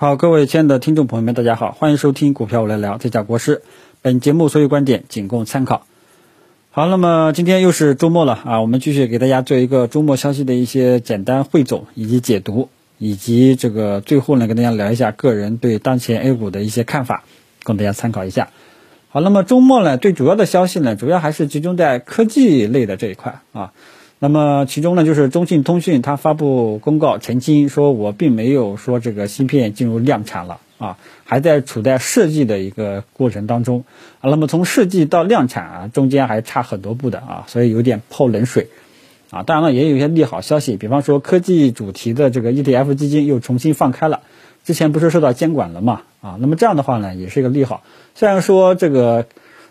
好，各位亲爱的听众朋友们，大家好，欢迎收听股票我来聊，这家国师。本节目所有观点仅供参考。好，那么今天又是周末了啊，我们继续给大家做一个周末消息的一些简单汇总以及解读，以及这个最后呢，跟大家聊一下个人对当前 A 股的一些看法，供大家参考一下。好，那么周末呢，最主要的消息呢，主要还是集中在科技类的这一块啊。那么其中呢，就是中信通讯它发布公告澄清说，我并没有说这个芯片进入量产了啊，还在处在设计的一个过程当中啊。那么从设计到量产啊，中间还差很多步的啊，所以有点泡冷水啊。当然了，也有一些利好消息，比方说科技主题的这个 ETF 基金又重新放开了，之前不是受到监管了嘛啊。那么这样的话呢，也是一个利好。虽然说这个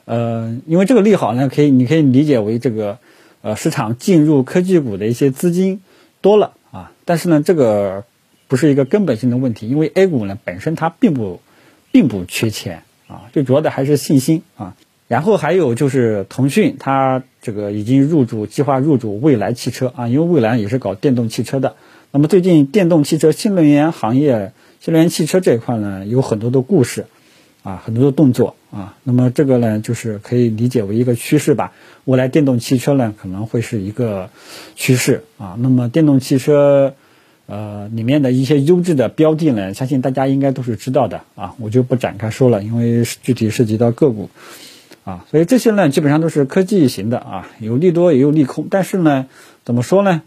呃，因为这个利好呢，可以你可以理解为这个。呃，市场进入科技股的一些资金多了啊，但是呢，这个不是一个根本性的问题，因为 A 股呢本身它并不并不缺钱啊，最主要的还是信心啊。然后还有就是腾讯，它这个已经入主计划入主蔚来汽车啊，因为蔚来也是搞电动汽车的。那么最近电动汽车、新能源行业、新能源汽车这一块呢，有很多的故事。啊，很多的动作啊，那么这个呢，就是可以理解为一个趋势吧。未来电动汽车呢，可能会是一个趋势啊。那么电动汽车，呃，里面的一些优质的标的呢，相信大家应该都是知道的啊，我就不展开说了，因为具体涉及到个股啊。所以这些呢，基本上都是科技型的啊，有利多也有利空，但是呢，怎么说呢？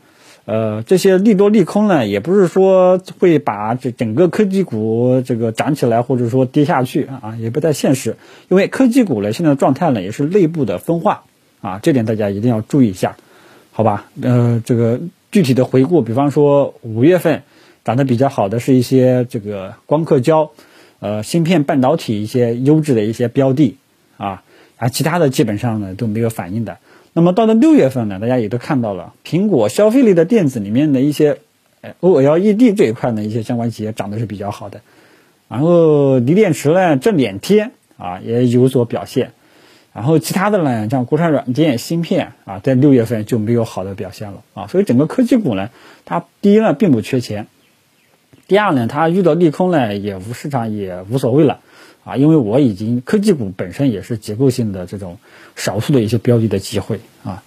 呃，这些利多利空呢，也不是说会把这整个科技股这个涨起来，或者说跌下去啊，也不太现实。因为科技股呢，现在的状态呢，也是内部的分化啊，这点大家一定要注意一下，好吧？呃，这个具体的回顾，比方说五月份涨得比较好的是一些这个光刻胶、呃芯片半导体一些优质的一些标的啊，啊，其他的基本上呢都没有反应的。那么到了六月份呢，大家也都看到了，苹果消费类的电子里面的一些，呃，OLED 这一块呢，一些相关企业涨得是比较好的。然后锂电池呢，这两天啊也有所表现。然后其他的呢，像国产软件、芯片啊，在六月份就没有好的表现了啊。所以整个科技股呢，它第一呢并不缺钱，第二呢它遇到利空呢也无市场也无所谓了。啊，因为我已经科技股本身也是结构性的这种少数的一些标的的机会啊，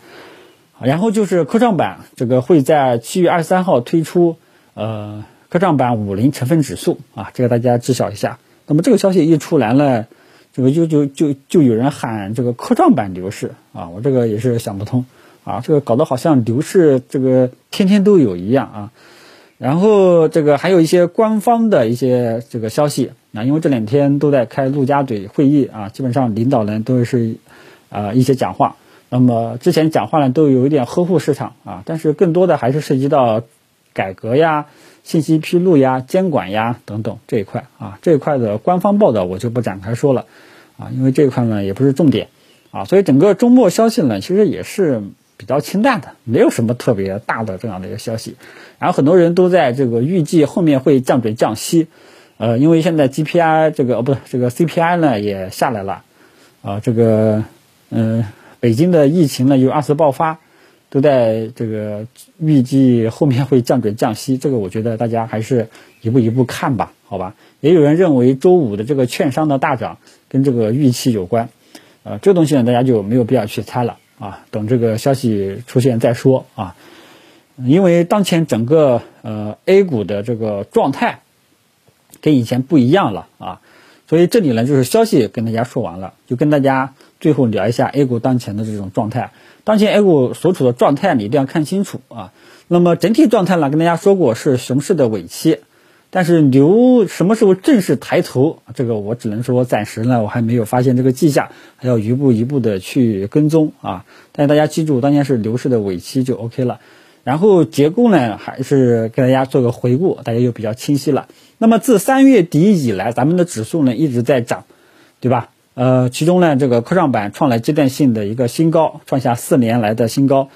然后就是科创板这个会在七月二十三号推出呃科创板五零成分指数啊，这个大家知晓一下。那么这个消息一出来呢，这个就就就就有人喊这个科创板牛市啊，我这个也是想不通啊，这个搞得好像牛市这个天天都有一样啊。然后这个还有一些官方的一些这个消息啊，因为这两天都在开陆家嘴会议啊，基本上领导人都是啊一些讲话。那么之前讲话呢都有一点呵护市场啊，但是更多的还是涉及到改革呀、信息披露呀、监管呀等等这一块啊。这一块的官方报道我就不展开说了啊，因为这一块呢也不是重点啊，所以整个周末消息呢其实也是。比较清淡的，没有什么特别大的这样的一个消息，然后很多人都在这个预计后面会降准降息，呃，因为现在 GPI 这个哦不是这个 CPI 呢也下来了，啊，这个嗯，北京的疫情呢又二次爆发，都在这个预计后面会降准降息，这个我觉得大家还是一步一步看吧，好吧？也有人认为周五的这个券商的大涨跟这个预期有关，呃，这东西呢大家就没有必要去猜了。啊，等这个消息出现再说啊，因为当前整个呃 A 股的这个状态跟以前不一样了啊，所以这里呢就是消息跟大家说完了，就跟大家最后聊一下 A 股当前的这种状态。当前 A 股所处的状态你一定要看清楚啊。那么整体状态呢，跟大家说过是熊市的尾期。但是牛什么时候正式抬头？这个我只能说暂时呢，我还没有发现这个迹象，还要一步一步的去跟踪啊。但大家记住，当前是牛市的尾期就 OK 了。然后结构呢，还是给大家做个回顾，大家就比较清晰了。那么自三月底以来，咱们的指数呢一直在涨，对吧？呃，其中呢这个科创板创了阶段性的一个新高，创下四年来的新高。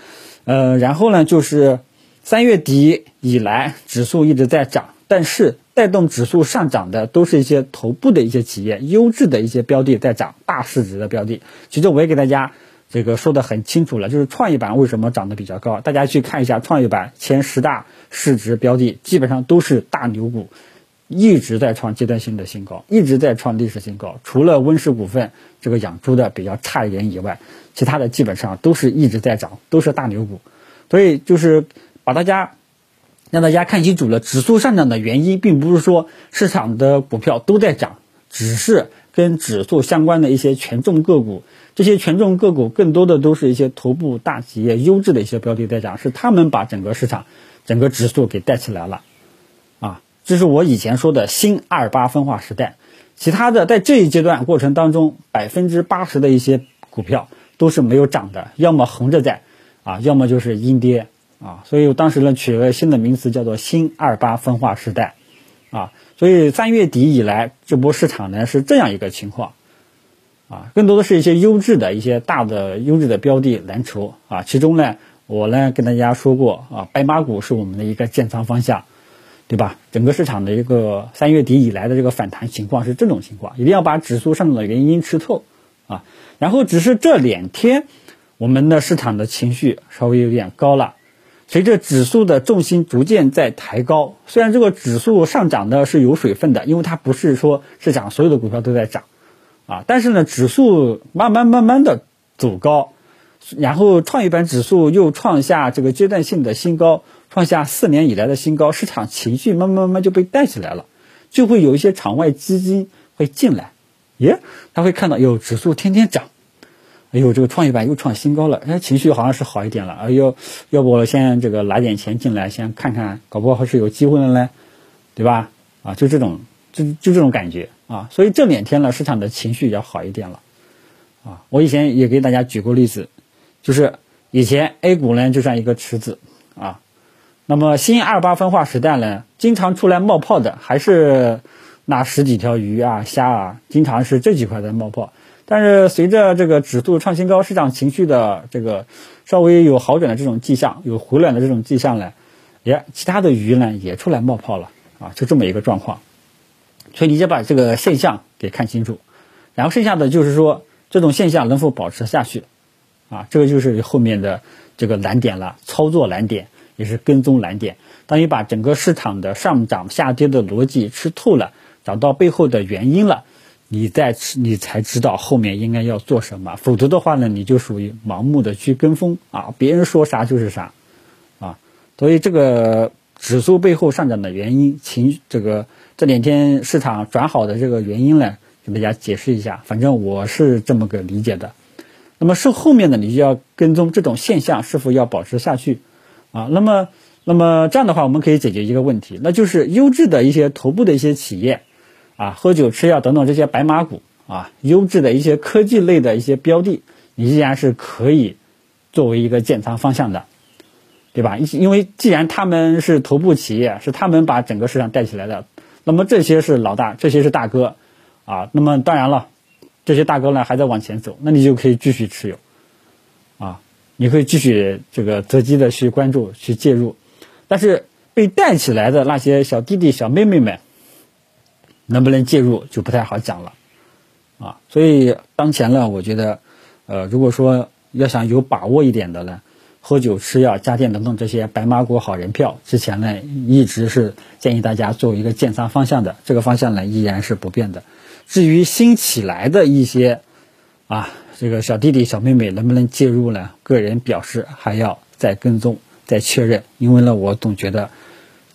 呃，然后呢就是三月底以来，指数一直在涨。但是带动指数上涨的都是一些头部的一些企业，优质的一些标的在涨，大市值的标的。其实我也给大家这个说的很清楚了，就是创业板为什么涨得比较高，大家去看一下创业板前十大市值标的，基本上都是大牛股，一直在创阶段性的新高，一直在创历史新高。除了温氏股份这个养猪的比较差一点以外，其他的基本上都是一直在涨，都是大牛股。所以就是把大家让大家看清楚了，指数上涨的原因，并不是说市场的股票都在涨，只是跟指数相关的一些权重个股，这些权重个股更多的都是一些头部大企业、优质的一些标的在涨，是他们把整个市场、整个指数给带起来了。啊这是我以前说的新二八分化时代，其他的在这一阶段过程当中，百分之八十的一些股票都是没有涨的，要么横着在，啊，要么就是阴跌，啊，所以我当时呢取了新的名词叫做新二八分化时代，啊，所以三月底以来这波市场呢是这样一个情况，啊，更多的是一些优质的一些大的优质的标的蓝筹，啊，其中呢我呢跟大家说过，啊，白马股是我们的一个建仓方向。对吧？整个市场的一个三月底以来的这个反弹情况是这种情况，一定要把指数上涨的原因吃透啊。然后只是这两天我们的市场的情绪稍微有点高了，随着指数的重心逐渐在抬高，虽然这个指数上涨的是有水分的，因为它不是说市场所有的股票都在涨啊，但是呢，指数慢慢慢慢的走高，然后创业板指数又创下这个阶段性的新高。创下四年以来的新高，市场情绪慢慢慢慢就被带起来了，就会有一些场外基金会进来，耶，他会看到有指数天天涨，哎呦，这个创业板又创新高了，哎，情绪好像是好一点了，哎呦，要不我先这个拿点钱进来，先看看，搞不好还是有机会的呢，对吧？啊，就这种，就就这种感觉啊，所以这两天呢，市场的情绪要好一点了，啊，我以前也给大家举过例子，就是以前 A 股呢就像一个池子啊。那么新二八分化时代呢，经常出来冒泡的还是那十几条鱼啊、虾啊，经常是这几块在冒泡。但是随着这个指数创新高，市场情绪的这个稍微有好转的这种迹象，有回暖的这种迹象呢，也其他的鱼呢也出来冒泡了啊，就这么一个状况。所以你就把这个现象给看清楚，然后剩下的就是说这种现象能否保持下去啊？这个就是后面的这个难点了，操作难点。也是跟踪难点。当你把整个市场的上涨下跌的逻辑吃透了，找到背后的原因了，你再你才知道后面应该要做什么。否则的话呢，你就属于盲目的去跟风啊，别人说啥就是啥啊。所以这个指数背后上涨的原因，情这个这两天市场转好的这个原因呢，给大家解释一下。反正我是这么个理解的。那么是后面呢，你就要跟踪这种现象是否要保持下去。啊，那么，那么这样的话，我们可以解决一个问题，那就是优质的一些头部的一些企业，啊，喝酒吃药等等这些白马股啊，优质的一些科技类的一些标的，你依然是可以作为一个建仓方向的，对吧？因为既然他们是头部企业，是他们把整个市场带起来的，那么这些是老大，这些是大哥，啊，那么当然了，这些大哥呢还在往前走，那你就可以继续持有，啊。你可以继续这个择机的去关注、去介入，但是被带起来的那些小弟弟、小妹妹们，能不能介入就不太好讲了，啊，所以当前呢，我觉得，呃，如果说要想有把握一点的呢，喝酒、吃药、家电等等这些白马股好人票，之前呢一直是建议大家做一个建仓方向的，这个方向呢依然是不变的。至于新起来的一些，啊。这个小弟弟小妹妹能不能介入呢？个人表示还要再跟踪、再确认，因为呢，我总觉得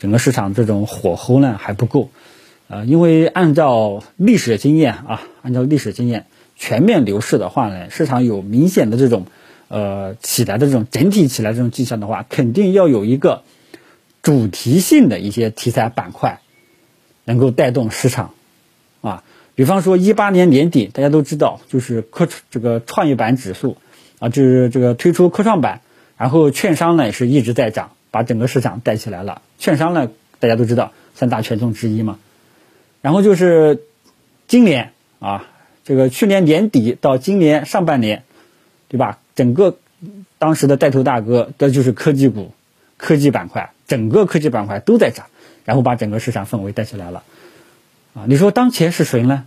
整个市场这种火候呢还不够，呃，因为按照历史经验啊，按照历史经验，全面牛市的话呢，市场有明显的这种呃起来的这种整体起来这种迹象的话，肯定要有一个主题性的一些题材板块能够带动市场啊。比方说，一八年年底，大家都知道，就是科这个创业板指数啊，就是这个推出科创板，然后券商呢也是一直在涨，把整个市场带起来了。券商呢，大家都知道三大权重之一嘛。然后就是今年啊，这个去年年底到今年上半年，对吧？整个当时的带头大哥，这就是科技股、科技板块，整个科技板块都在涨，然后把整个市场氛围带起来了。啊，你说当前是谁呢？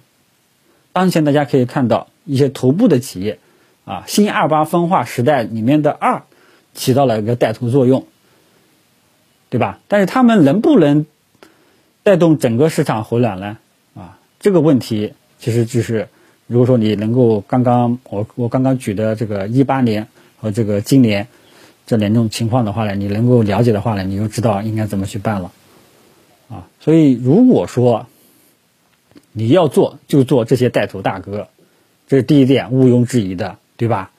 当前大家可以看到一些头部的企业，啊，新二八分化时代里面的二起到了一个带头作用，对吧？但是他们能不能带动整个市场回暖呢？啊，这个问题其实就是，如果说你能够刚刚我我刚刚举的这个一八年和这个今年这两种情况的话呢，你能够了解的话呢，你就知道应该怎么去办了。啊，所以如果说你要做，就做这些带头大哥，这是第一点，毋庸置疑的，对吧？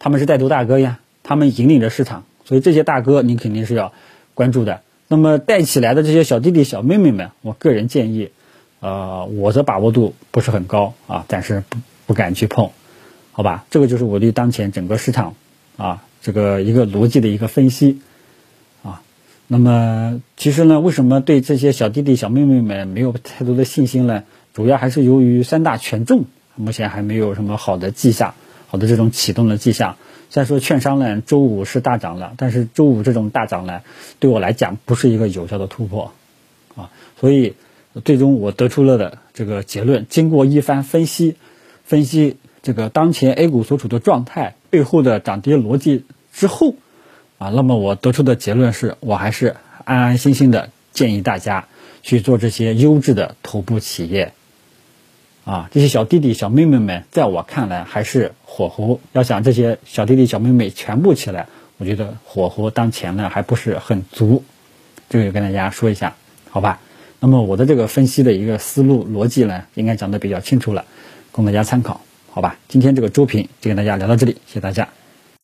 他们是带头大哥呀，他们引领着市场，所以这些大哥你肯定是要关注的。那么带起来的这些小弟弟小妹妹们，我个人建议，呃，我的把握度不是很高啊，暂时不不敢去碰，好吧？这个就是我对当前整个市场啊这个一个逻辑的一个分析啊。那么其实呢，为什么对这些小弟弟小妹妹们没有太多的信心呢？主要还是由于三大权重目前还没有什么好的迹象，好的这种启动的迹象。再说券商呢周五是大涨了，但是周五这种大涨呢，对我来讲不是一个有效的突破，啊，所以最终我得出了的这个结论，经过一番分析，分析这个当前 A 股所处的状态背后的涨跌逻辑之后，啊，那么我得出的结论是我还是安安心心的建议大家去做这些优质的头部企业。啊，这些小弟弟小妹妹们，在我看来还是火候。要想这些小弟弟小妹妹全部起来，我觉得火候当前呢还不是很足。这个跟大家说一下，好吧？那么我的这个分析的一个思路逻辑呢，应该讲的比较清楚了，供大家参考，好吧？今天这个周评就跟大家聊到这里，谢谢大家。